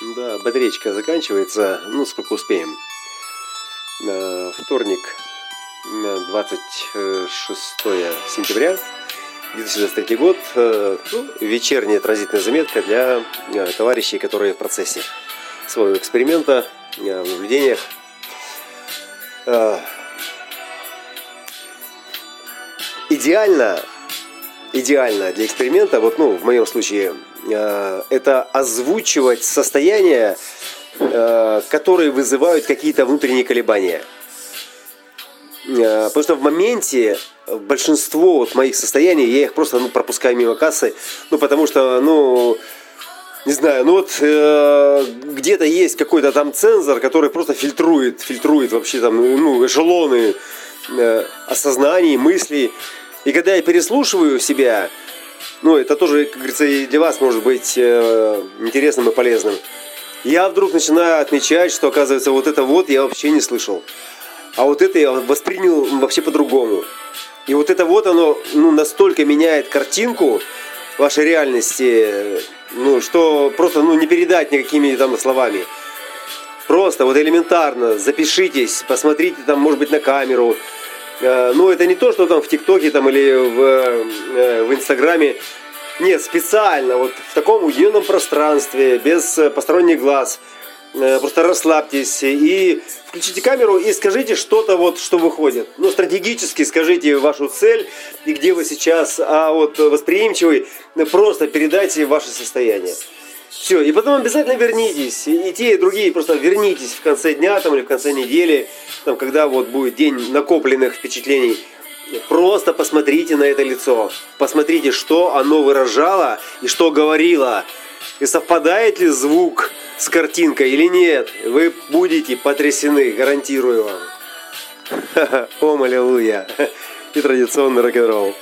Да, батареечка заканчивается, ну, сколько успеем. Вторник, 26 сентября, 2023 год. Ну, вечерняя транзитная заметка для товарищей, которые в процессе своего эксперимента, в наблюдениях. Идеально, идеально для эксперимента, вот, ну, в моем случае, Э, это озвучивать состояния, э, которые вызывают какие-то внутренние колебания. Э, потому что в моменте большинство вот моих состояний, я их просто ну, пропускаю мимо кассы, ну потому что, ну, не знаю, ну вот э, где-то есть какой-то там цензор, который просто фильтрует, фильтрует вообще там, ну, эшелоны э, осознаний, мыслей. И когда я переслушиваю себя, ну, это тоже, как говорится, и для вас может быть э, интересным и полезным. Я вдруг начинаю отмечать, что, оказывается, вот это вот я вообще не слышал. А вот это я воспринял вообще по-другому. И вот это вот оно ну, настолько меняет картинку вашей реальности, ну, что просто ну, не передать никакими там словами. Просто вот элементарно запишитесь, посмотрите там, может быть, на камеру, Э, ну, это не то, что там в ТикТоке там или в, э, в Инстаграме. Нет, специально, вот в таком уединенном пространстве, без э, посторонних глаз. Просто расслабьтесь и включите камеру и скажите что-то вот, что выходит. Ну, стратегически скажите вашу цель и где вы сейчас, а вот восприимчивый, просто передайте ваше состояние. Все, и потом обязательно вернитесь. И те, и другие просто вернитесь в конце дня там, или в конце недели, там, когда вот будет день накопленных впечатлений. Просто посмотрите на это лицо. Посмотрите, что оно выражало и что говорило. И совпадает ли звук с картинкой или нет. Вы будете потрясены, гарантирую вам. Ом, аллилуйя. И традиционный рок-н-ролл.